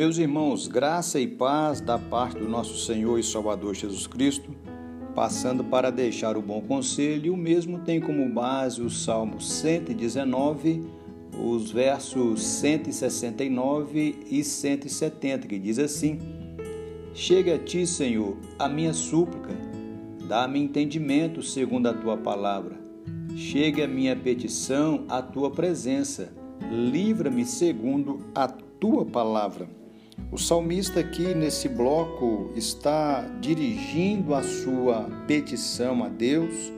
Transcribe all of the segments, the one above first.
Meus irmãos, graça e paz da parte do nosso Senhor e Salvador Jesus Cristo, passando para deixar o bom conselho, o mesmo tem como base o Salmo 119, os versos 169 e 170, que diz assim: Chega a ti, Senhor, a minha súplica, dá-me entendimento segundo a tua palavra. Chega a minha petição à tua presença, livra-me segundo a tua palavra. O salmista aqui nesse bloco está dirigindo a sua petição a Deus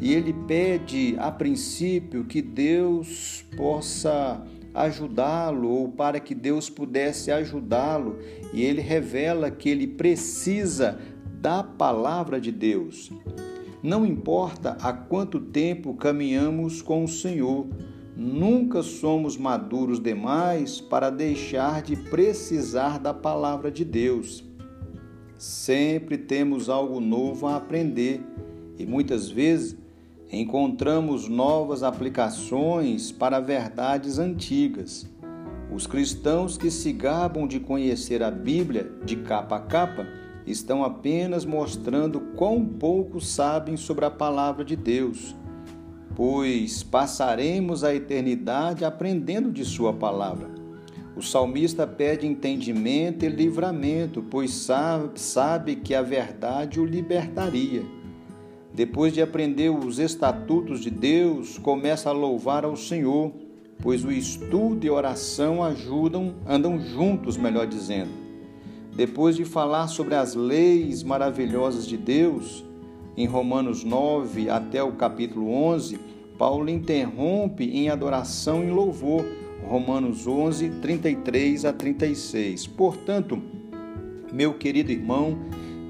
e ele pede a princípio que Deus possa ajudá-lo ou para que Deus pudesse ajudá-lo e ele revela que ele precisa da palavra de Deus. Não importa há quanto tempo caminhamos com o Senhor, Nunca somos maduros demais para deixar de precisar da palavra de Deus. Sempre temos algo novo a aprender e muitas vezes encontramos novas aplicações para verdades antigas. Os cristãos que se gabam de conhecer a Bíblia de capa a capa estão apenas mostrando quão pouco sabem sobre a palavra de Deus pois passaremos a eternidade aprendendo de Sua palavra. O salmista pede entendimento e livramento, pois sabe, sabe que a verdade o libertaria. Depois de aprender os estatutos de Deus, começa a louvar ao Senhor, pois o estudo e oração ajudam, andam juntos, melhor dizendo. Depois de falar sobre as leis maravilhosas de Deus, em Romanos 9 até o capítulo 11, Paulo interrompe em adoração e louvor. Romanos 11, 33 a 36. Portanto, meu querido irmão,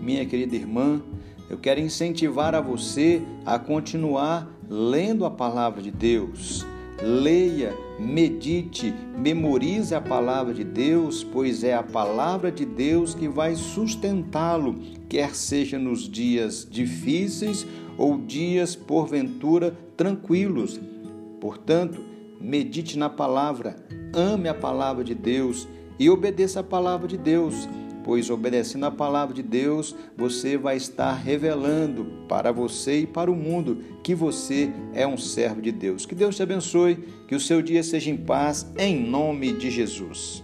minha querida irmã, eu quero incentivar a você a continuar lendo a palavra de Deus leia, medite, memorize a palavra de Deus, pois é a palavra de Deus que vai sustentá-lo, quer seja nos dias difíceis ou dias porventura tranquilos. Portanto, medite na palavra, ame a palavra de Deus e obedeça a palavra de Deus pois obedecendo a palavra de Deus, você vai estar revelando para você e para o mundo que você é um servo de Deus. Que Deus te abençoe, que o seu dia seja em paz, em nome de Jesus.